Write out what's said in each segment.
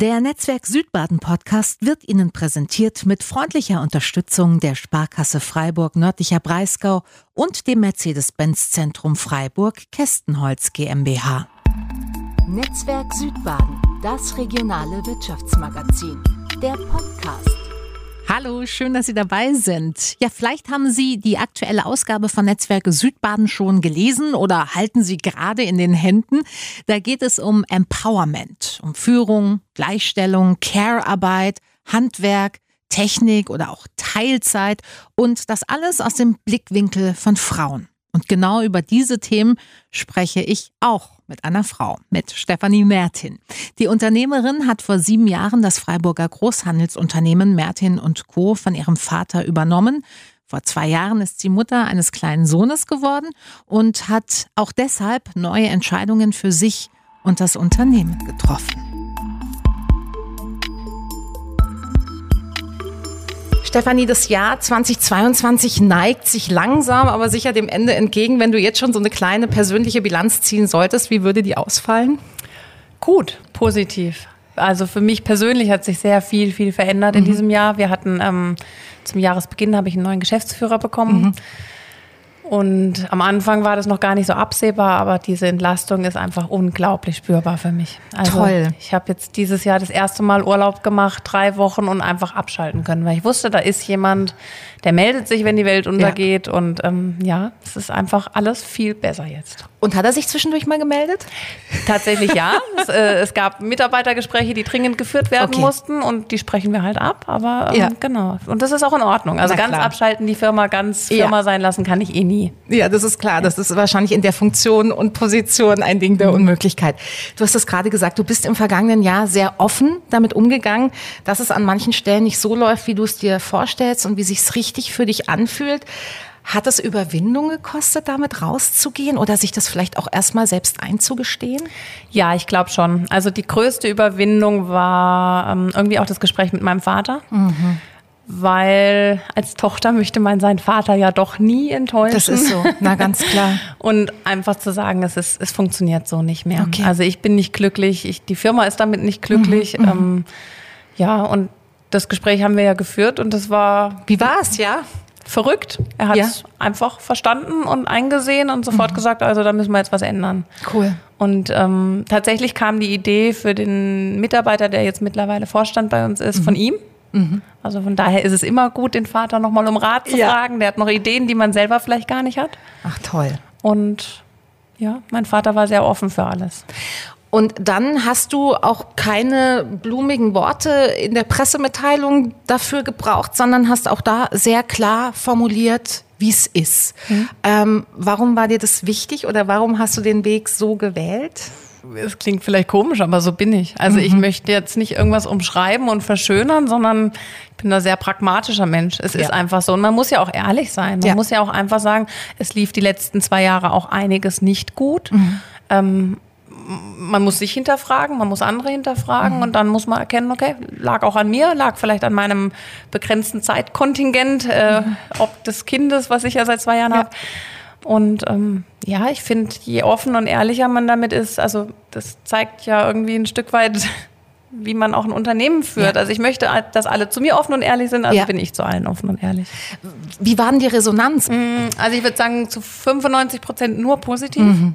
Der Netzwerk Südbaden Podcast wird Ihnen präsentiert mit freundlicher Unterstützung der Sparkasse Freiburg Nördlicher Breisgau und dem Mercedes-Benz Zentrum Freiburg Kästenholz GmbH. Netzwerk Südbaden, das regionale Wirtschaftsmagazin, der Podcast. Hallo, schön, dass Sie dabei sind. Ja, vielleicht haben Sie die aktuelle Ausgabe von Netzwerke Südbaden schon gelesen oder halten Sie gerade in den Händen. Da geht es um Empowerment, um Führung, Gleichstellung, Care-Arbeit, Handwerk, Technik oder auch Teilzeit und das alles aus dem Blickwinkel von Frauen. Und genau über diese Themen spreche ich auch mit einer Frau, mit Stefanie Mertin. Die Unternehmerin hat vor sieben Jahren das Freiburger Großhandelsunternehmen Mertin Co. von ihrem Vater übernommen. Vor zwei Jahren ist sie Mutter eines kleinen Sohnes geworden und hat auch deshalb neue Entscheidungen für sich und das Unternehmen getroffen. Stefanie, das Jahr 2022 neigt sich langsam, aber sicher dem Ende entgegen. Wenn du jetzt schon so eine kleine persönliche Bilanz ziehen solltest, wie würde die ausfallen? Gut, positiv. Also für mich persönlich hat sich sehr viel, viel verändert in mhm. diesem Jahr. Wir hatten ähm, zum Jahresbeginn habe ich einen neuen Geschäftsführer bekommen. Mhm. Und am Anfang war das noch gar nicht so absehbar, aber diese Entlastung ist einfach unglaublich spürbar für mich. Also Toll. Ich habe jetzt dieses Jahr das erste Mal Urlaub gemacht, drei Wochen und einfach abschalten können, weil ich wusste, da ist jemand, der meldet sich, wenn die Welt untergeht. Ja. Und ähm, ja, es ist einfach alles viel besser jetzt. Und hat er sich zwischendurch mal gemeldet? Tatsächlich ja. es, äh, es, gab Mitarbeitergespräche, die dringend geführt werden okay. mussten und die sprechen wir halt ab. Aber ähm, ja. genau. Und das ist auch in Ordnung. Also ganz abschalten, die Firma ganz Firma ja. sein lassen, kann ich eh nie. Ja, das ist klar. Das ist wahrscheinlich in der Funktion und Position ein Ding der mhm. Unmöglichkeit. Du hast es gerade gesagt, du bist im vergangenen Jahr sehr offen damit umgegangen, dass es an manchen Stellen nicht so läuft, wie du es dir vorstellst und wie sich es richtig für dich anfühlt. Hat es Überwindung gekostet, damit rauszugehen oder sich das vielleicht auch erstmal selbst einzugestehen? Ja, ich glaube schon. Also die größte Überwindung war ähm, irgendwie auch das Gespräch mit meinem Vater. Mhm. Weil als Tochter möchte man seinen Vater ja doch nie enttäuschen. Das ist so, na ganz klar. Und einfach zu sagen, es, ist, es funktioniert so nicht mehr. Okay. Also ich bin nicht glücklich, ich, die Firma ist damit nicht glücklich. Mhm, mhm. ähm, ja, und das Gespräch haben wir ja geführt und das war. Wie war es, ja? verrückt. Er hat es ja. einfach verstanden und eingesehen und sofort mhm. gesagt, also da müssen wir jetzt was ändern. Cool. Und ähm, tatsächlich kam die Idee für den Mitarbeiter, der jetzt mittlerweile Vorstand bei uns ist, mhm. von ihm. Mhm. Also von daher ist es immer gut, den Vater nochmal um Rat zu ja. fragen. Der hat noch Ideen, die man selber vielleicht gar nicht hat. Ach toll. Und ja, mein Vater war sehr offen für alles. Und dann hast du auch keine blumigen Worte in der Pressemitteilung dafür gebraucht, sondern hast auch da sehr klar formuliert, wie es ist. Mhm. Ähm, warum war dir das wichtig oder warum hast du den Weg so gewählt? Es klingt vielleicht komisch, aber so bin ich. Also mhm. ich möchte jetzt nicht irgendwas umschreiben und verschönern, sondern ich bin ein sehr pragmatischer Mensch. Es ja. ist einfach so. Und man muss ja auch ehrlich sein. Man ja. muss ja auch einfach sagen, es lief die letzten zwei Jahre auch einiges nicht gut. Mhm. Ähm, man muss sich hinterfragen, man muss andere hinterfragen mhm. und dann muss man erkennen, okay, lag auch an mir, lag vielleicht an meinem begrenzten Zeitkontingent, äh, mhm. ob des Kindes, was ich ja seit zwei Jahren ja. habe. Und ähm, ja, ich finde, je offen und ehrlicher man damit ist, also das zeigt ja irgendwie ein Stück weit, wie man auch ein Unternehmen führt. Ja. Also ich möchte, dass alle zu mir offen und ehrlich sind, also ja. bin ich zu allen offen und ehrlich. Wie war denn die Resonanz? Mm, also ich würde sagen, zu 95 Prozent nur positiv. Mhm.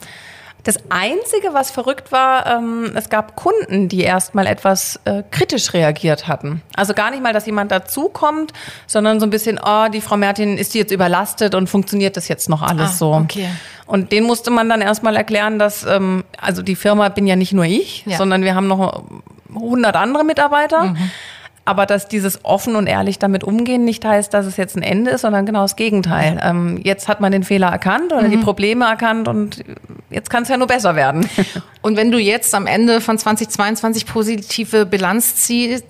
Das Einzige, was verrückt war, ähm, es gab Kunden, die erstmal etwas äh, kritisch reagiert hatten. Also gar nicht mal, dass jemand dazukommt, sondern so ein bisschen, oh, die Frau Mertin, ist die jetzt überlastet und funktioniert das jetzt noch alles ah, so? Okay. Und den musste man dann erstmal erklären, dass, ähm, also die Firma bin ja nicht nur ich, ja. sondern wir haben noch 100 andere Mitarbeiter. Mhm. Aber dass dieses offen und ehrlich damit umgehen nicht heißt, dass es jetzt ein Ende ist, sondern genau das Gegenteil. Ähm, jetzt hat man den Fehler erkannt oder mhm. die Probleme erkannt und jetzt kann es ja nur besser werden. Und wenn du jetzt am Ende von 2022 positive Bilanz ziehst,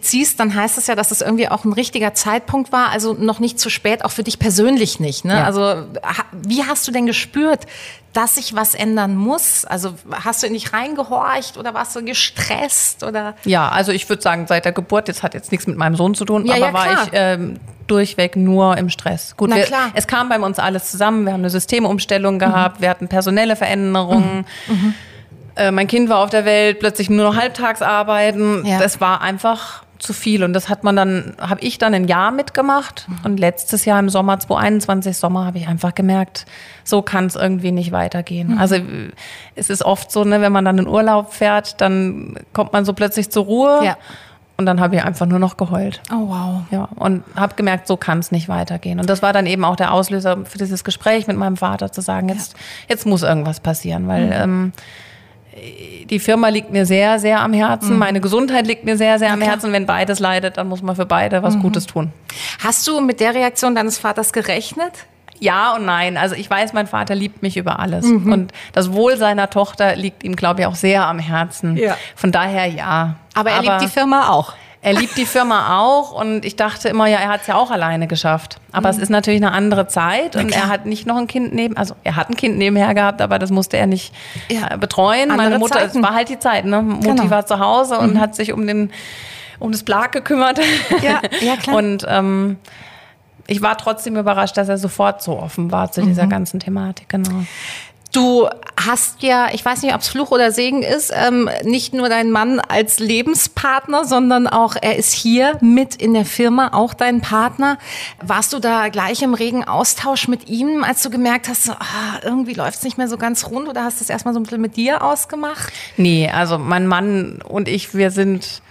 ziehst, dann heißt das ja, dass es irgendwie auch ein richtiger Zeitpunkt war, also noch nicht zu spät, auch für dich persönlich nicht. Ne? Ja. Also wie hast du denn gespürt, dass sich was ändern muss? Also hast du in dich reingehorcht oder warst du gestresst oder? Ja, also ich würde sagen, seit der Geburt, jetzt hat jetzt nichts mit meinem Sohn zu tun, ja, aber ja, war ich ähm, durchweg nur im Stress. Gut, wir, es kam bei uns alles zusammen. Wir haben eine Systemumstellung gehabt, mhm. wir hatten personelle Veränderungen. Mhm. Mhm Äh, mein Kind war auf der Welt, plötzlich nur noch halbtags arbeiten. Ja. Das war einfach zu viel. Und das hat man dann, habe ich dann ein Jahr mitgemacht. Mhm. Und letztes Jahr im Sommer 2021 Sommer habe ich einfach gemerkt, so kann es irgendwie nicht weitergehen. Mhm. Also es ist oft so, ne, wenn man dann in Urlaub fährt, dann kommt man so plötzlich zur Ruhe. Ja. Und dann habe ich einfach nur noch geheult. Oh wow. Ja, und habe gemerkt, so kann es nicht weitergehen. Und das war dann eben auch der Auslöser für dieses Gespräch mit meinem Vater, zu sagen, jetzt, ja. jetzt muss irgendwas passieren, weil mhm. ähm, die Firma liegt mir sehr, sehr am Herzen. Mhm. Meine Gesundheit liegt mir sehr, sehr am Herzen. Wenn beides leidet, dann muss man für beide was mhm. Gutes tun. Hast du mit der Reaktion deines Vaters gerechnet? Ja und nein. Also ich weiß, mein Vater liebt mich über alles. Mhm. Und das Wohl seiner Tochter liegt ihm, glaube ich, auch sehr am Herzen. Ja. Von daher ja. Aber er Aber liebt die Firma auch. Er liebt die Firma auch und ich dachte immer, ja, er hat es ja auch alleine geschafft. Aber mhm. es ist natürlich eine andere Zeit und er hat nicht noch ein Kind neben, also er hat ein Kind nebenher gehabt, aber das musste er nicht ja. Äh, betreuen. Andere Meine Mutter, es war halt die Zeit, ne? Mutti genau. war zu Hause und mhm. hat sich um den, um das Plag gekümmert. Ja, ja klar. Und ähm, ich war trotzdem überrascht, dass er sofort so offen war zu dieser mhm. ganzen Thematik, genau. Du hast ja, ich weiß nicht, ob es Fluch oder Segen ist, ähm, nicht nur deinen Mann als Lebenspartner, sondern auch er ist hier mit in der Firma, auch dein Partner. Warst du da gleich im regen Austausch mit ihm, als du gemerkt hast, so, ah, irgendwie läuft es nicht mehr so ganz rund oder hast du es erstmal so ein bisschen mit dir ausgemacht? Nee, also mein Mann und ich, wir sind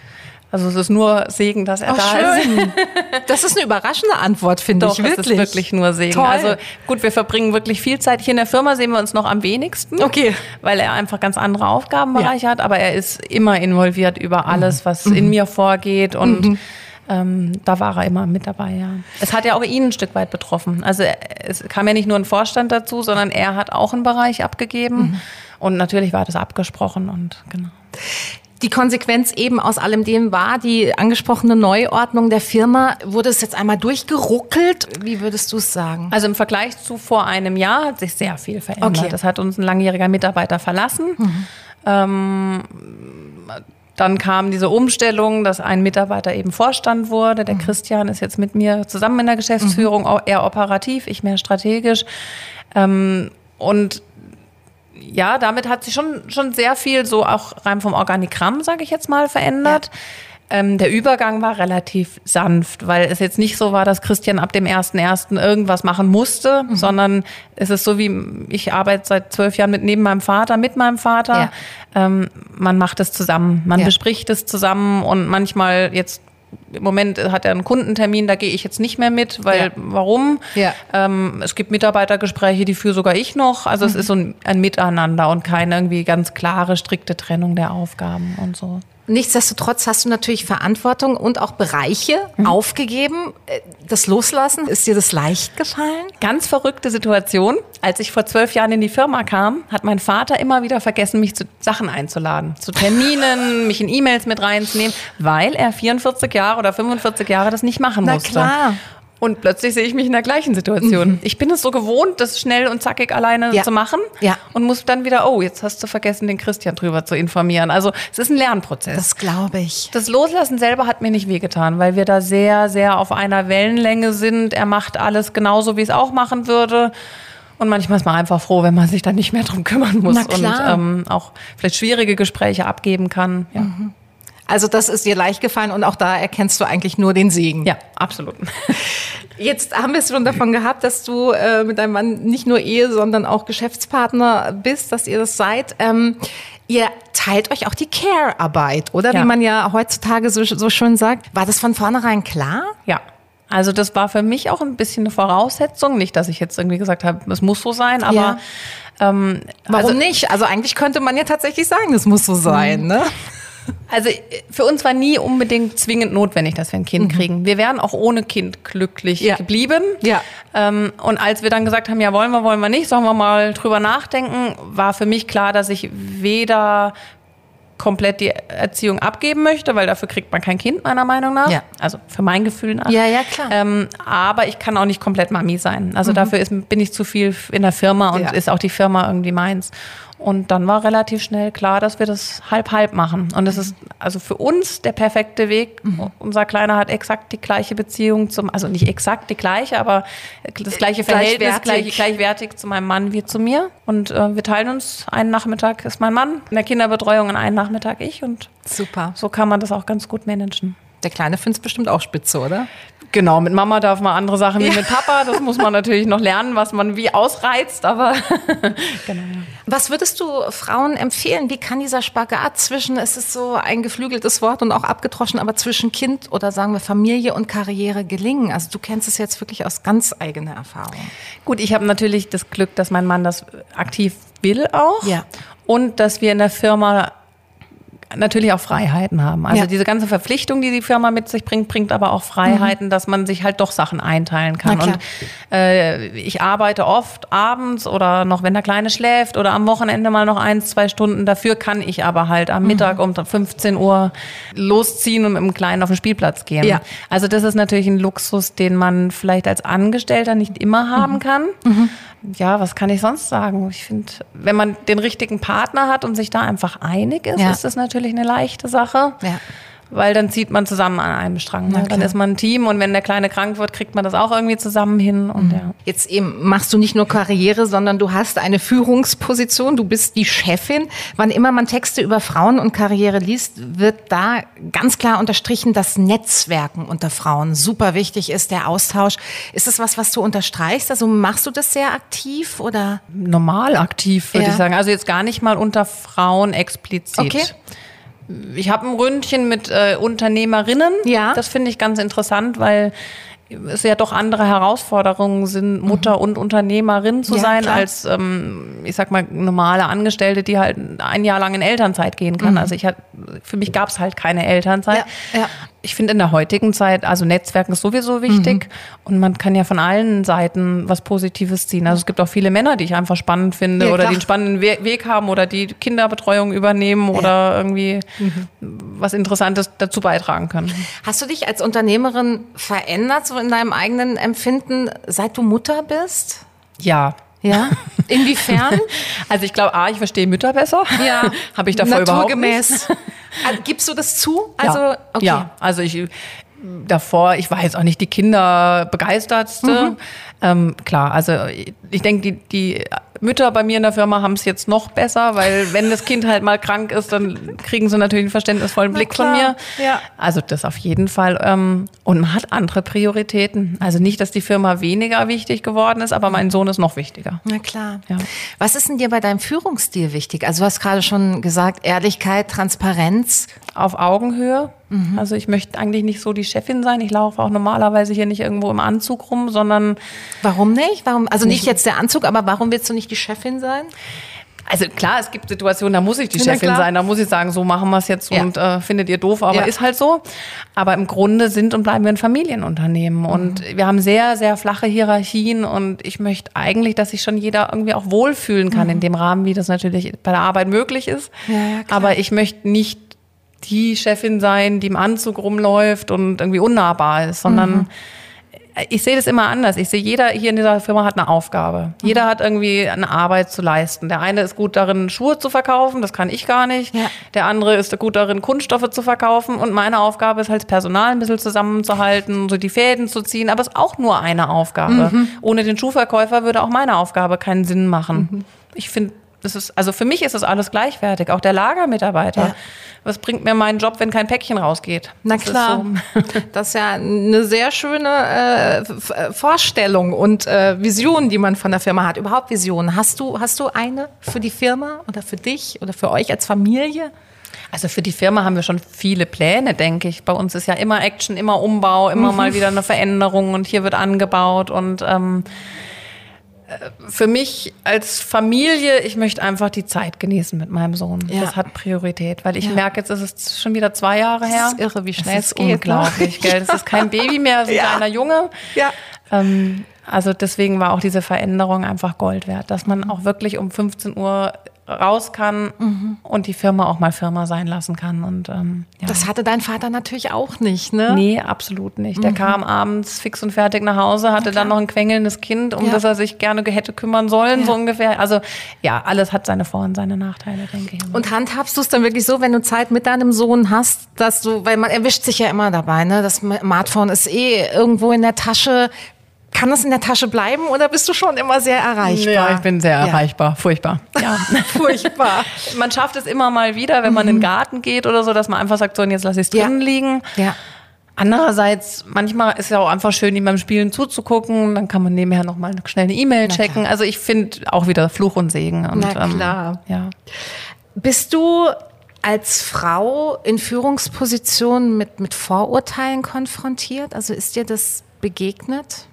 also es ist nur Segen, dass er oh, da schön. ist. Das ist eine überraschende Antwort, finde ich wirklich. Es ist wirklich nur Segen. Toll. Also gut, wir verbringen wirklich viel Zeit hier in der Firma, sehen wir uns noch am wenigsten. Okay. Weil er einfach ganz andere Aufgabenbereiche ja. hat, aber er ist immer involviert über alles, was mhm. in mir vorgeht und mhm. ähm, da war er immer mit dabei, ja. Es hat ja auch ihn ein Stück weit betroffen. Also es kam ja nicht nur ein Vorstand dazu, sondern er hat auch einen Bereich abgegeben. Mhm. Und natürlich war das abgesprochen und genau die Konsequenz eben aus allem dem war, die angesprochene Neuordnung der Firma. Wurde es jetzt einmal durchgeruckelt? Wie würdest du es sagen? Also im Vergleich zu vor einem Jahr hat sich sehr viel verändert. Okay. Das hat uns ein langjähriger Mitarbeiter verlassen. Mhm. Ähm, dann kam diese Umstellung, dass ein Mitarbeiter eben Vorstand wurde. Der mhm. Christian ist jetzt mit mir zusammen in der Geschäftsführung, mhm. eher operativ, ich mehr strategisch. Ähm, und ja, damit hat sich schon, schon sehr viel so auch rein vom Organigramm, sage ich jetzt mal, verändert. Ja. Ähm, der Übergang war relativ sanft, weil es jetzt nicht so war, dass Christian ab dem 1.1. irgendwas machen musste, mhm. sondern es ist so wie, ich arbeite seit zwölf Jahren mit neben meinem Vater, mit meinem Vater. Ja. Ähm, man macht es zusammen, man ja. bespricht es zusammen und manchmal jetzt im Moment hat er einen Kundentermin, da gehe ich jetzt nicht mehr mit, weil ja. warum? Ja. Ähm, es gibt Mitarbeitergespräche, die führe sogar ich noch. Also mhm. es ist so ein, ein Miteinander und keine irgendwie ganz klare, strikte Trennung der Aufgaben und so. Nichtsdestotrotz hast du natürlich Verantwortung und auch Bereiche mhm. aufgegeben. Äh, das Loslassen, ist dir das leicht gefallen? Ganz verrückte Situation. Als ich vor zwölf Jahren in die Firma kam, hat mein Vater immer wieder vergessen, mich zu Sachen einzuladen. Zu Terminen, mich in E-Mails mit reinzunehmen, weil er 44 Jahre oder 45 Jahre das nicht machen musste. Na klar. Und plötzlich sehe ich mich in der gleichen Situation. Mhm. Ich bin es so gewohnt, das schnell und zackig alleine ja. zu machen. Ja. Und muss dann wieder, oh, jetzt hast du vergessen, den Christian drüber zu informieren. Also es ist ein Lernprozess. Das glaube ich. Das Loslassen selber hat mir nicht wehgetan, weil wir da sehr, sehr auf einer Wellenlänge sind. Er macht alles genauso, wie es auch machen würde. Und manchmal ist man einfach froh, wenn man sich dann nicht mehr drum kümmern muss und ähm, auch vielleicht schwierige Gespräche abgeben kann. Ja. Mhm. Also das ist dir leicht gefallen und auch da erkennst du eigentlich nur den Segen. Ja, absolut. Jetzt haben wir es schon davon gehabt, dass du äh, mit deinem Mann nicht nur Ehe, sondern auch Geschäftspartner bist, dass ihr das seid. Ähm, ihr teilt euch auch die Care-Arbeit, oder? Ja. Wie man ja heutzutage so, so schön sagt. War das von vornherein klar? Ja, also das war für mich auch ein bisschen eine Voraussetzung. Nicht, dass ich jetzt irgendwie gesagt habe, es muss so sein, aber ja. ähm, warum also, nicht? Also eigentlich könnte man ja tatsächlich sagen, es muss so sein, ne? Also für uns war nie unbedingt zwingend notwendig, dass wir ein Kind mhm. kriegen. Wir wären auch ohne Kind glücklich ja. geblieben. Ja. Ähm, und als wir dann gesagt haben, ja, wollen wir, wollen wir nicht, sollen wir mal drüber nachdenken, war für mich klar, dass ich weder komplett die Erziehung abgeben möchte, weil dafür kriegt man kein Kind, meiner Meinung nach. Ja. Also für mein Gefühl nach. Ja, ja, klar. Ähm, aber ich kann auch nicht komplett Mami sein. Also mhm. dafür ist, bin ich zu viel in der Firma und ja. ist auch die Firma irgendwie meins. Und dann war relativ schnell klar, dass wir das halb-halb machen. Und das ist also für uns der perfekte Weg. Mhm. Unser Kleiner hat exakt die gleiche Beziehung zum, also nicht exakt die gleiche, aber das gleiche Verhältnis, gleich, gleichwertig zu meinem Mann wie zu mir. Und äh, wir teilen uns. Einen Nachmittag ist mein Mann in der Kinderbetreuung und einen Nachmittag ich. Und Super. so kann man das auch ganz gut managen. Der Kleine findet es bestimmt auch spitze, oder? Genau, mit Mama darf man andere Sachen wie mit Papa. Das muss man natürlich noch lernen, was man wie ausreizt, aber genau. Was würdest du Frauen empfehlen? Wie kann dieser Spagat zwischen, es ist so ein geflügeltes Wort und auch abgetroschen, aber zwischen Kind oder sagen wir Familie und Karriere gelingen? Also du kennst es jetzt wirklich aus ganz eigener Erfahrung. Gut, ich habe natürlich das Glück, dass mein Mann das aktiv will auch. Ja. Und dass wir in der Firma natürlich auch Freiheiten haben. Also ja. diese ganze Verpflichtung, die die Firma mit sich bringt, bringt aber auch Freiheiten, mhm. dass man sich halt doch Sachen einteilen kann. Und äh, ich arbeite oft abends oder noch, wenn der Kleine schläft oder am Wochenende mal noch eins, zwei Stunden. Dafür kann ich aber halt am Mittag mhm. um 15 Uhr losziehen und mit dem Kleinen auf den Spielplatz gehen. Ja. Also das ist natürlich ein Luxus, den man vielleicht als Angestellter nicht immer haben mhm. kann. Mhm ja, was kann ich sonst sagen? Ich finde, wenn man den richtigen Partner hat und sich da einfach einig ist, ja. ist das natürlich eine leichte Sache. Ja weil dann zieht man zusammen an einem Strang. Ne? Dann ist man ein Team und wenn der Kleine krank wird, kriegt man das auch irgendwie zusammen hin. Und, mhm. ja. Jetzt eben machst du nicht nur Karriere, sondern du hast eine Führungsposition, du bist die Chefin. Wann immer man Texte über Frauen und Karriere liest, wird da ganz klar unterstrichen, dass Netzwerken unter Frauen super wichtig ist, der Austausch. Ist das was, was du unterstreichst? Also machst du das sehr aktiv oder? Normal aktiv, würde ja. ich sagen. Also jetzt gar nicht mal unter Frauen explizit. Okay. Ich habe ein Ründchen mit äh, Unternehmerinnen. Ja. Das finde ich ganz interessant, weil es ja doch andere Herausforderungen sind, Mutter mhm. und Unternehmerin zu ja, sein, klar. als ähm, ich sag mal normale Angestellte, die halt ein Jahr lang in Elternzeit gehen kann. Mhm. Also ich hat, für mich gab es halt keine Elternzeit. Ja, ja ich finde in der heutigen Zeit, also Netzwerken ist sowieso wichtig mhm. und man kann ja von allen Seiten was Positives ziehen. Also es gibt auch viele Männer, die ich einfach spannend finde ja, oder die einen spannenden We Weg haben oder die Kinderbetreuung übernehmen ja. oder irgendwie mhm. was Interessantes dazu beitragen können. Hast du dich als Unternehmerin verändert, so in deinem eigenen Empfinden, seit du Mutter bist? Ja. Ja? Inwiefern? also ich glaube, A, ich verstehe Mütter besser. Ja. Habe ich davor überhaupt nicht. Also, gibst du das zu? Also, ja. Okay. ja, also ich davor, ich war jetzt auch nicht die Kinderbegeistertste. Mhm. Ähm, klar, also ich denke, die, die Mütter bei mir in der Firma haben es jetzt noch besser, weil wenn das Kind halt mal krank ist, dann kriegen sie natürlich einen verständnisvollen Blick von mir. Ja. Also das auf jeden Fall. Ähm, und man hat andere Prioritäten. Also nicht, dass die Firma weniger wichtig geworden ist, aber mein Sohn ist noch wichtiger. Na klar. Ja. Was ist denn dir bei deinem Führungsstil wichtig? Also du hast gerade schon gesagt, Ehrlichkeit, Transparenz. Auf Augenhöhe. Mhm. Also ich möchte eigentlich nicht so die Chefin sein. Ich laufe auch normalerweise hier nicht irgendwo im Anzug rum, sondern Warum nicht? Warum? Also nicht jetzt der Anzug, aber warum willst du nicht die Chefin sein? Also klar, es gibt Situationen, da muss ich die Chefin sein, da muss ich sagen, so machen wir es jetzt ja. und äh, findet ihr doof, aber ja. ist halt so. Aber im Grunde sind und bleiben wir ein Familienunternehmen mhm. und wir haben sehr, sehr flache Hierarchien und ich möchte eigentlich, dass sich schon jeder irgendwie auch wohlfühlen kann mhm. in dem Rahmen, wie das natürlich bei der Arbeit möglich ist. Ja, aber ich möchte nicht die Chefin sein, die im Anzug rumläuft und irgendwie unnahbar ist, sondern mhm ich sehe das immer anders. Ich sehe, jeder hier in dieser Firma hat eine Aufgabe. Mhm. Jeder hat irgendwie eine Arbeit zu leisten. Der eine ist gut darin, Schuhe zu verkaufen, das kann ich gar nicht. Ja. Der andere ist gut darin, Kunststoffe zu verkaufen. Und meine Aufgabe ist halt, das Personal ein bisschen zusammenzuhalten, so die Fäden zu ziehen. Aber es ist auch nur eine Aufgabe. Mhm. Ohne den Schuhverkäufer würde auch meine Aufgabe keinen Sinn machen. Mhm. Ich finde, das ist, also für mich ist das alles gleichwertig. Auch der Lagermitarbeiter. Ja was bringt mir mein Job, wenn kein Päckchen rausgeht? Na das klar, ist so. das ist ja eine sehr schöne äh, äh, Vorstellung und äh, Vision, die man von der Firma hat. Überhaupt Visionen. Hast du, hast du eine für die Firma oder für dich oder für euch als Familie? Also für die Firma haben wir schon viele Pläne, denke ich. Bei uns ist ja immer Action, immer Umbau, immer mhm. mal wieder eine Veränderung und hier wird angebaut und ähm, für mich als Familie, ich möchte einfach die Zeit genießen mit meinem Sohn. Ja. Das hat Priorität, weil ich ja. merke, jetzt ist es schon wieder zwei Jahre her. Das ist irre, wie schnell es geht. Ne? Unglaublich, gell? Das ist kein Baby mehr, so ein ja. kleiner Junge. Ja. Ähm, also deswegen war auch diese Veränderung einfach Gold wert, dass man auch wirklich um 15 Uhr raus kann mhm. und die Firma auch mal Firma sein lassen kann. Und, ähm, ja. Das hatte dein Vater natürlich auch nicht, ne? Nee, absolut nicht. Der mhm. kam abends fix und fertig nach Hause, hatte okay. dann noch ein quengelndes Kind, um ja. das er sich gerne hätte kümmern sollen, ja. so ungefähr. Also ja, alles hat seine Vor- und seine Nachteile, denke ich. Und handhabst du es dann wirklich so, wenn du Zeit mit deinem Sohn hast, dass du, weil man erwischt sich ja immer dabei, ne? Das Smartphone ist eh irgendwo in der Tasche kann das in der Tasche bleiben oder bist du schon immer sehr erreichbar? Ja, ich bin sehr ja. erreichbar. Furchtbar. Ja. Furchtbar. man schafft es immer mal wieder, wenn man in den Garten geht oder so, dass man einfach sagt, so, und jetzt lasse ich es drinnen ja. liegen. Ja. Andererseits, manchmal ist es ja auch einfach schön, ihm beim Spielen zuzugucken. Dann kann man nebenher nochmal schnell eine E-Mail checken. Also ich finde auch wieder Fluch und Segen. Und, Na klar. Ähm, ja. Bist du als Frau in Führungspositionen mit, mit Vorurteilen konfrontiert? Also ist dir das begegnet?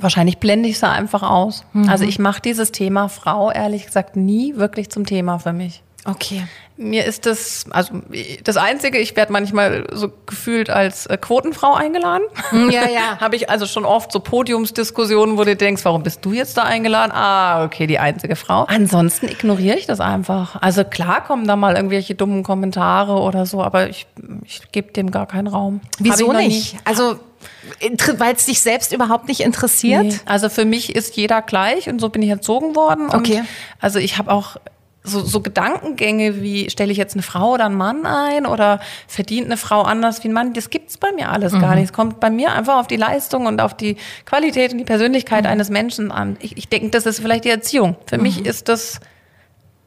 Wahrscheinlich blende ich es einfach aus. Mhm. Also ich mache dieses Thema Frau ehrlich gesagt nie wirklich zum Thema für mich. Okay. Mir ist das, also das Einzige, ich werde manchmal so gefühlt als äh, Quotenfrau eingeladen. Hm, ja, ja. Habe ich also schon oft so Podiumsdiskussionen, wo du denkst, warum bist du jetzt da eingeladen? Ah, okay, die einzige Frau. Ansonsten ignoriere ich das einfach. Also klar kommen da mal irgendwelche dummen Kommentare oder so, aber ich, ich gebe dem gar keinen Raum. Wieso nicht? Also weil es dich selbst überhaupt nicht interessiert? Nee. Also für mich ist jeder gleich und so bin ich erzogen worden. Okay. also ich habe auch so, so Gedankengänge wie, stelle ich jetzt eine Frau oder einen Mann ein oder verdient eine Frau anders wie ein Mann, das gibt's bei mir alles mhm. gar nicht. Es kommt bei mir einfach auf die Leistung und auf die Qualität und die Persönlichkeit mhm. eines Menschen an. Ich, ich denke, das ist vielleicht die Erziehung. Für mhm. mich ist das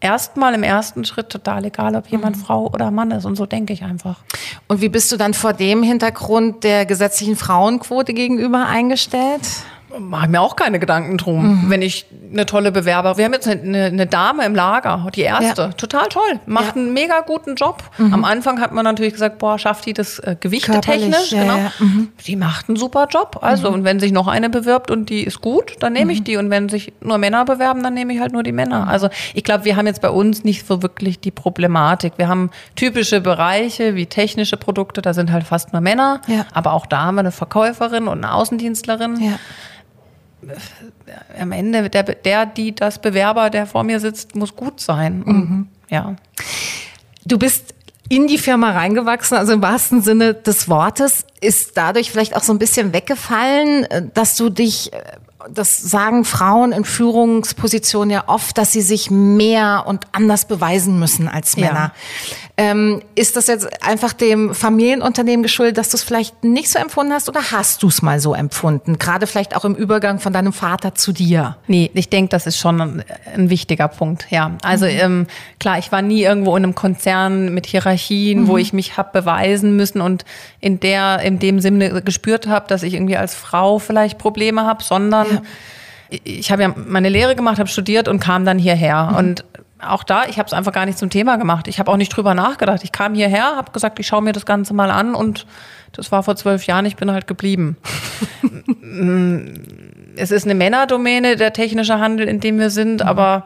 erstmal im ersten Schritt total egal, ob jemand mhm. Frau oder Mann ist. Und so denke ich einfach. Und wie bist du dann vor dem Hintergrund der gesetzlichen Frauenquote gegenüber eingestellt? Mache mir auch keine Gedanken drum, mhm. wenn ich eine tolle Bewerber. Wir haben jetzt eine, eine Dame im Lager, die erste, ja. total toll, macht ja. einen mega guten Job. Mhm. Am Anfang hat man natürlich gesagt, boah, schafft die das äh, Gewichte technisch, ja, genau. Mhm. Die macht einen super Job. Also mhm. und wenn sich noch eine bewirbt und die ist gut, dann nehme ich mhm. die. Und wenn sich nur Männer bewerben, dann nehme ich halt nur die Männer. Also ich glaube, wir haben jetzt bei uns nicht so wirklich die Problematik. Wir haben typische Bereiche wie technische Produkte, da sind halt fast nur Männer. Aber auch da haben wir eine Verkäuferin und eine Außendienstlerin. Am Ende, der, der, die, das Bewerber, der vor mir sitzt, muss gut sein. Mhm. Ja. Du bist in die Firma reingewachsen, also im wahrsten Sinne des Wortes, ist dadurch vielleicht auch so ein bisschen weggefallen, dass du dich das sagen Frauen in Führungspositionen ja oft, dass sie sich mehr und anders beweisen müssen als Männer. Ja. Ähm, ist das jetzt einfach dem Familienunternehmen geschuldet, dass du es vielleicht nicht so empfunden hast oder hast du es mal so empfunden? Gerade vielleicht auch im Übergang von deinem Vater zu dir? Nee, ich denke, das ist schon ein, ein, wichtiger Punkt, ja. Also mhm. ähm, klar, ich war nie irgendwo in einem Konzern mit Hierarchien, mhm. wo ich mich habe beweisen müssen und in der, in dem Sinne gespürt habe, dass ich irgendwie als Frau vielleicht Probleme habe, sondern ja. ich habe ja meine Lehre gemacht, habe studiert und kam dann hierher. Mhm. Und auch da, ich habe es einfach gar nicht zum Thema gemacht. Ich habe auch nicht drüber nachgedacht. Ich kam hierher, habe gesagt, ich schaue mir das Ganze mal an und das war vor zwölf Jahren, ich bin halt geblieben. es ist eine Männerdomäne, der technische Handel, in dem wir sind, mhm. aber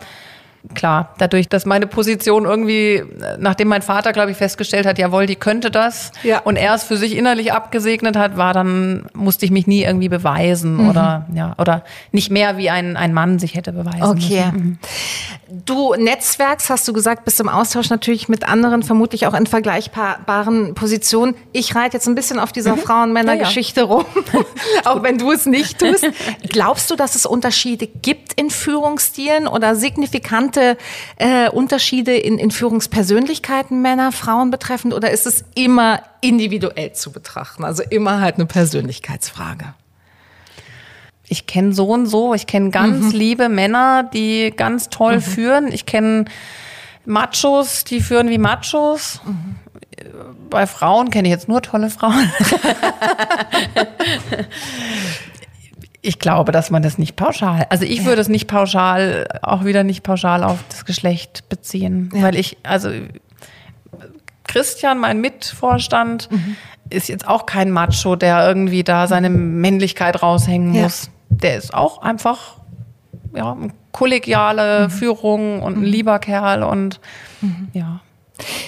klar, dadurch, dass meine Position irgendwie, nachdem mein Vater, glaube ich, festgestellt hat, jawohl, die könnte das ja. und er es für sich innerlich abgesegnet hat, war dann, musste ich mich nie irgendwie beweisen mhm. oder, ja, oder nicht mehr wie ein, ein Mann sich hätte beweisen Okay. Mhm. Du netzwerkst, hast du gesagt, bist im Austausch natürlich mit anderen, vermutlich auch in vergleichbaren Positionen. Ich reite jetzt ein bisschen auf dieser mhm. Frauen-Männer-Geschichte ja, ja. rum, auch wenn du es nicht tust. Glaubst du, dass es Unterschiede gibt in Führungsstilen oder signifikant markante äh, Unterschiede in, in Führungspersönlichkeiten Männer, Frauen betreffend oder ist es immer individuell zu betrachten? Also immer halt eine Persönlichkeitsfrage. Ich kenne so und so, ich kenne ganz mhm. liebe Männer, die ganz toll mhm. führen. Ich kenne Machos, die führen wie Machos. Mhm. Bei Frauen kenne ich jetzt nur tolle Frauen. Ich glaube, dass man das nicht pauschal, also ich ja. würde es nicht pauschal, auch wieder nicht pauschal auf das Geschlecht beziehen, ja. weil ich, also Christian, mein Mitvorstand, mhm. ist jetzt auch kein Macho, der irgendwie da seine Männlichkeit raushängen ja. muss. Der ist auch einfach, ja, eine kollegiale mhm. Führung und ein mhm. lieber Kerl und mhm. ja.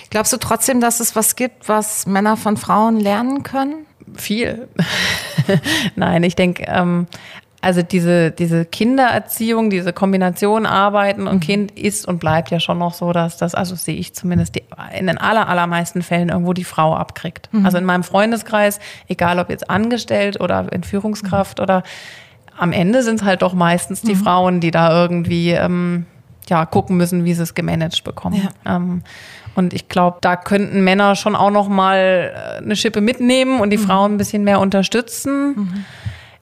Glaubst du trotzdem, dass es was gibt, was Männer von Frauen lernen können? Viel. Nein, ich denke, ähm, also diese, diese Kindererziehung, diese Kombination Arbeiten und mhm. Kind ist und bleibt ja schon noch so, dass das, also sehe ich zumindest die, in den aller, allermeisten Fällen irgendwo die Frau abkriegt. Mhm. Also in meinem Freundeskreis, egal ob jetzt angestellt oder in Führungskraft mhm. oder am Ende sind es halt doch meistens die mhm. Frauen, die da irgendwie ähm, ja, gucken müssen, wie sie es gemanagt bekommen. Ja. Ähm, und ich glaube, da könnten Männer schon auch noch mal äh, eine Schippe mitnehmen und die mhm. Frauen ein bisschen mehr unterstützen. Mhm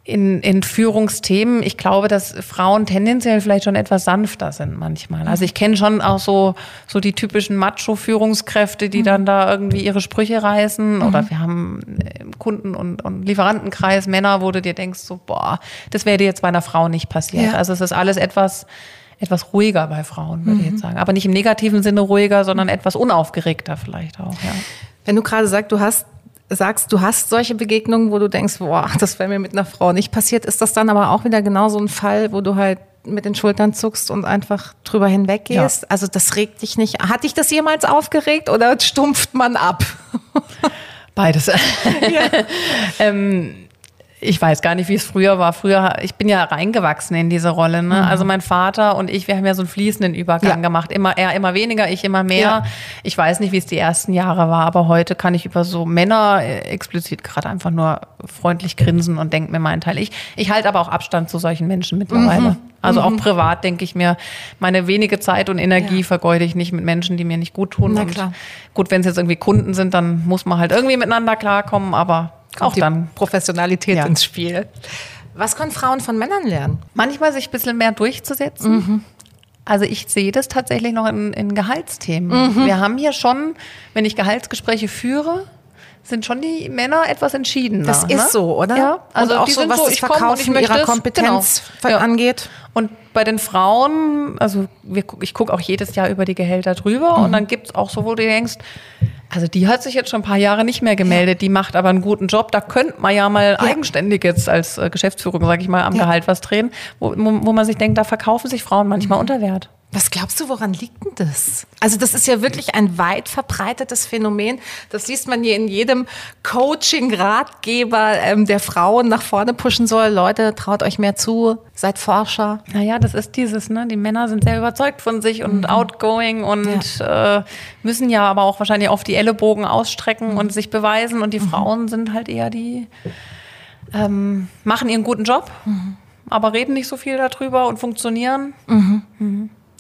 in, in Führungsthemen, ich glaube, dass Frauen tendenziell vielleicht schon etwas sanfter sind manchmal. Also ich kenne schon auch so, so die typischen Macho-Führungskräfte, die mhm. dann da irgendwie ihre Sprüche reißen. Mhm. Oder wir haben im Kunden- und, und Lieferantenkreis Männer, wo du dir denkst, so, boah, das wäre dir jetzt bei einer Frau nicht passiert. Ja. Also es ist alles etwas, etwas ruhiger bei Frauen, würde mhm. ich jetzt sagen. Aber nicht im negativen Sinne ruhiger, sondern etwas unaufgeregter vielleicht auch. Ja. Wenn du gerade sagst, du hast sagst, du hast solche Begegnungen, wo du denkst, boah, das wäre mir mit einer Frau nicht passiert, ist das dann aber auch wieder genau so ein Fall, wo du halt mit den Schultern zuckst und einfach drüber hinweggehst? Ja. Also das regt dich nicht. Hat dich das jemals aufgeregt oder stumpft man ab? Beides. Ja. ähm, ich weiß gar nicht, wie es früher war. Früher, ich bin ja reingewachsen in diese Rolle. Ne? Mhm. Also mein Vater und ich, wir haben ja so einen fließenden Übergang ja. gemacht. Immer er, immer weniger, ich immer mehr. Ja. Ich weiß nicht, wie es die ersten Jahre war, aber heute kann ich über so Männer äh, explizit gerade einfach nur freundlich grinsen und denke mir meinen Teil. Ich, ich halte aber auch Abstand zu solchen Menschen mittlerweile. Mhm. Also mhm. auch privat denke ich mir, meine wenige Zeit und Energie ja. vergeude ich nicht mit Menschen, die mir nicht gut tun. Na klar. Gut, wenn es jetzt irgendwie Kunden sind, dann muss man halt irgendwie miteinander klarkommen, aber auch die dann Professionalität ja. ins Spiel. Was können Frauen von Männern lernen? Manchmal sich ein bisschen mehr durchzusetzen. Mhm. Also ich sehe das tatsächlich noch in, in Gehaltsthemen. Mhm. Wir haben hier schon, wenn ich Gehaltsgespräche führe, sind schon die Männer etwas entschiedener. Das ist ne? so, oder? Ja, also und auch so, was so, das Verkaufen ihrer Kompetenz genau. angeht. Und bei den Frauen, also wir, ich gucke auch jedes Jahr über die Gehälter drüber mhm. und dann gibt es auch so, wo du denkst, also die hat sich jetzt schon ein paar Jahre nicht mehr gemeldet, die macht aber einen guten Job. Da könnte man ja mal ja. eigenständig jetzt als äh, Geschäftsführung, sage ich mal, am ja. Gehalt was drehen, wo, wo, man sich denkt, da verkaufen sich Frauen manchmal mhm. unter Wert. Was glaubst du, woran liegt denn das? Also das ist ja wirklich ein weit verbreitetes Phänomen. Das liest man hier in jedem Coaching-Ratgeber, ähm, der Frauen nach vorne pushen soll. Leute, traut euch mehr zu, seid Forscher. Naja, das ist dieses, ne? Die Männer sind sehr überzeugt von sich und mhm. outgoing und ja. äh, müssen ja aber auch wahrscheinlich auf die Ellenbogen ausstrecken mhm. und sich beweisen. Und die mhm. Frauen sind halt eher die, ähm, machen ihren guten Job, mhm. aber reden nicht so viel darüber und funktionieren.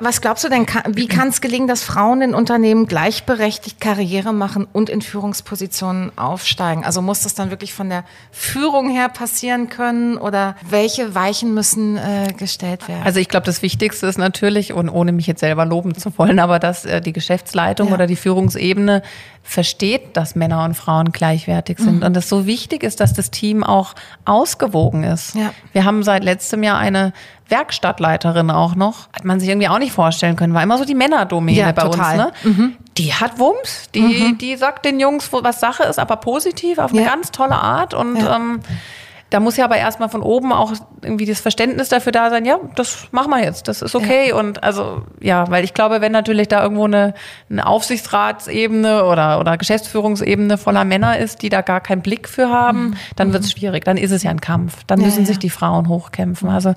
Was glaubst du denn, wie kann es gelingen, dass Frauen in Unternehmen gleichberechtigt Karriere machen und in Führungspositionen aufsteigen? Also muss das dann wirklich von der Führung her passieren können oder welche Weichen müssen äh, gestellt werden? Also ich glaube, das Wichtigste ist natürlich, und ohne mich jetzt selber loben zu wollen, aber dass äh, die Geschäftsleitung ja. oder die Führungsebene versteht, dass Männer und Frauen gleichwertig sind mhm. und es so wichtig ist, dass das Team auch ausgewogen ist. Ja. Wir haben seit letztem Jahr eine Werkstattleiterin auch noch. Hat man sich irgendwie auch nicht vorstellen können. War immer so die Männerdomäne ja, bei total. uns. Ne? Mhm. Die hat Wumms. Die, mhm. die sagt den Jungs, was Sache ist, aber positiv, auf eine ja. ganz tolle Art. Und ähm, da muss ja aber erstmal von oben auch irgendwie das Verständnis dafür da sein, ja, das machen wir jetzt, das ist okay. Ja. Und also, ja, weil ich glaube, wenn natürlich da irgendwo eine, eine Aufsichtsratsebene oder, oder Geschäftsführungsebene voller Männer ist, die da gar keinen Blick für haben, mhm. dann wird es schwierig. Dann ist es ja ein Kampf. Dann müssen ja, sich die Frauen hochkämpfen. Also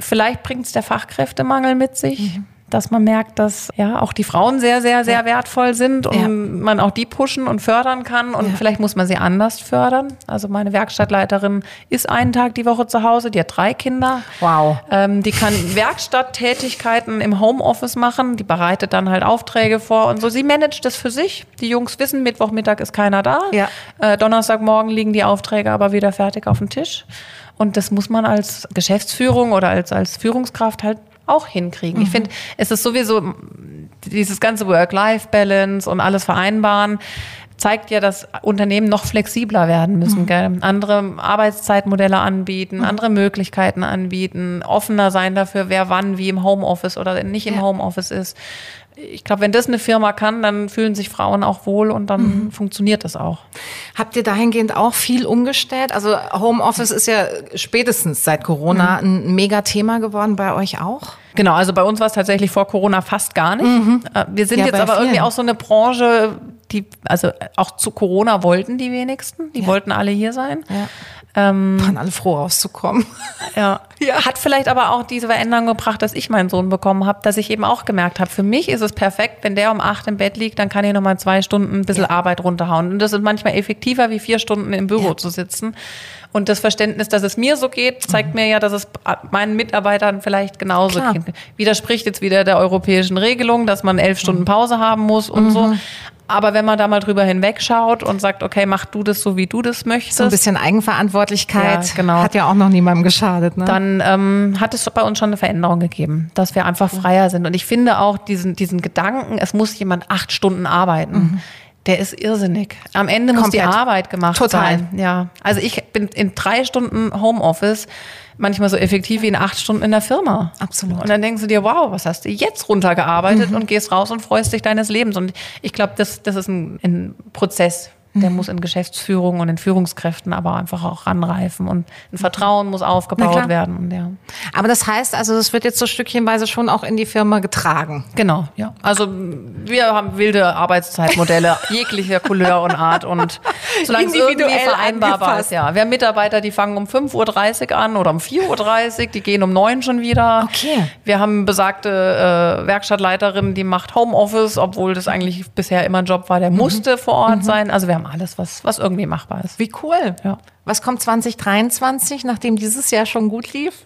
vielleicht bringt es der Fachkräftemangel mit sich. Mhm dass man merkt, dass ja auch die Frauen sehr, sehr, sehr ja. wertvoll sind und ja. man auch die pushen und fördern kann. Und ja. vielleicht muss man sie anders fördern. Also meine Werkstattleiterin ist einen Tag die Woche zu Hause, die hat drei Kinder. Wow. Ähm, die kann Werkstatttätigkeiten im Homeoffice machen, die bereitet dann halt Aufträge vor und so. Sie managt das für sich. Die Jungs wissen, Mittwochmittag ist keiner da. Ja. Äh, Donnerstagmorgen liegen die Aufträge aber wieder fertig auf dem Tisch. Und das muss man als Geschäftsführung oder als, als Führungskraft halt auch hinkriegen. Mhm. Ich finde, es ist sowieso dieses ganze Work-Life-Balance und alles vereinbaren zeigt ja, dass Unternehmen noch flexibler werden müssen, mhm. andere Arbeitszeitmodelle anbieten, mhm. andere Möglichkeiten anbieten, offener sein dafür, wer wann wie im Homeoffice oder nicht im ja. Homeoffice ist ich glaube, wenn das eine Firma kann, dann fühlen sich Frauen auch wohl und dann mhm. funktioniert das auch. Habt ihr dahingehend auch viel umgestellt? Also Homeoffice ist ja spätestens seit Corona mhm. ein Mega-Thema geworden, bei euch auch? Genau, also bei uns war es tatsächlich vor Corona fast gar nicht. Mhm. Äh, wir sind ja, jetzt aber vielen. irgendwie auch so eine Branche, die, also auch zu Corona wollten die wenigsten, die ja. wollten alle hier sein. Ja. Ähm, Waren alle froh rauszukommen. Ja. ja. Hat vielleicht aber auch diese Veränderung gebracht, dass ich meinen Sohn bekommen habe, dass ich eben auch gemerkt habe, für mich ist es perfekt, wenn der um acht im Bett liegt, dann kann ich nochmal zwei Stunden ein bisschen ja. Arbeit runterhauen. Und das ist manchmal effektiver, wie vier Stunden im Büro ja. zu sitzen. Und das Verständnis, dass es mir so geht, zeigt mhm. mir ja, dass es meinen Mitarbeitern vielleicht genauso Klar. geht. Widerspricht jetzt wieder der europäischen Regelung, dass man elf Stunden mhm. Pause haben muss und mhm. so. Aber wenn man da mal drüber hinwegschaut und sagt, okay, mach du das so, wie du das möchtest. So ein bisschen Eigenverantwortlichkeit ja, genau. hat ja auch noch niemandem geschadet. Ne? Dann ähm, hat es bei uns schon eine Veränderung gegeben, dass wir einfach freier sind. Und ich finde auch diesen, diesen Gedanken, es muss jemand acht Stunden arbeiten. Mhm. Der ist irrsinnig. Am Ende Komplett. muss die Arbeit gemacht Total. sein. Ja. Also ich bin in drei Stunden Homeoffice manchmal so effektiv wie in acht Stunden in der Firma. Absolut. Und dann denkst du dir, wow, was hast du jetzt runtergearbeitet mhm. und gehst raus und freust dich deines Lebens. Und ich glaube, das, das ist ein, ein Prozess, der mhm. muss in Geschäftsführung und in Führungskräften aber einfach auch ranreifen und ein Vertrauen muss aufgebaut werden. Ja. Aber das heißt also, das wird jetzt so stückchenweise schon auch in die Firma getragen. Genau, ja. Also wir haben wilde Arbeitszeitmodelle jeglicher Couleur und Art und solange es irgendwie vereinbarbar ist, ja. Wir haben Mitarbeiter, die fangen um 5.30 Uhr an oder um 4.30 Uhr, die gehen um 9 schon wieder. Okay. Wir haben besagte äh, Werkstattleiterin, die macht Homeoffice, obwohl das eigentlich bisher immer ein Job war, der mhm. musste vor Ort mhm. sein. Also wir haben haben alles, was, was irgendwie machbar ist. Wie cool. Ja. Was kommt 2023, nachdem dieses Jahr schon gut lief?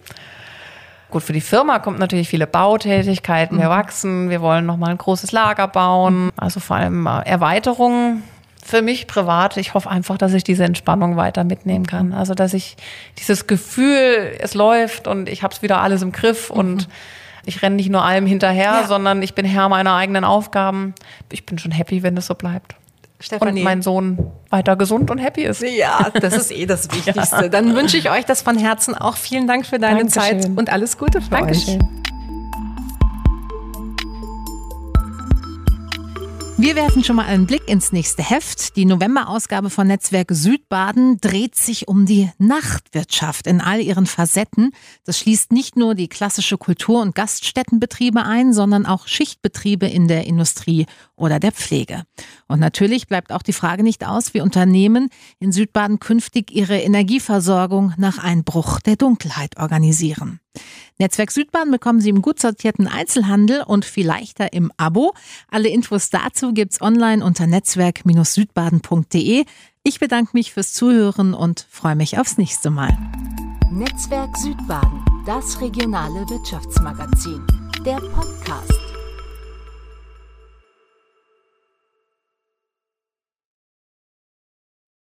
Gut, für die Firma kommt natürlich viele Bautätigkeiten. Wir mhm. wachsen, wir wollen nochmal ein großes Lager bauen. Also vor allem äh, Erweiterungen für mich privat. Ich hoffe einfach, dass ich diese Entspannung weiter mitnehmen kann. Also dass ich dieses Gefühl, es läuft und ich habe es wieder alles im Griff mhm. und ich renne nicht nur allem hinterher, ja. sondern ich bin Herr meiner eigenen Aufgaben. Ich bin schon happy, wenn es so bleibt. Stefanie. Und mein Sohn weiter gesund und happy ist. Ja, das ist eh das Wichtigste. ja. Dann wünsche ich euch das von Herzen auch. Vielen Dank für deine Dankeschön. Zeit und alles Gute für Dankeschön. euch. Wir werfen schon mal einen Blick ins nächste Heft. Die November-Ausgabe von Netzwerk Südbaden dreht sich um die Nachtwirtschaft in all ihren Facetten. Das schließt nicht nur die klassische Kultur- und Gaststättenbetriebe ein, sondern auch Schichtbetriebe in der Industrie oder der Pflege. Und natürlich bleibt auch die Frage nicht aus, wie Unternehmen in Südbaden künftig ihre Energieversorgung nach Einbruch der Dunkelheit organisieren. Netzwerk Südbahn bekommen Sie im gut sortierten Einzelhandel und viel leichter im Abo. Alle Infos dazu gibt's online unter netzwerk-südbaden.de. Ich bedanke mich fürs Zuhören und freue mich aufs nächste Mal. Netzwerk Südbaden, das regionale Wirtschaftsmagazin, der Podcast.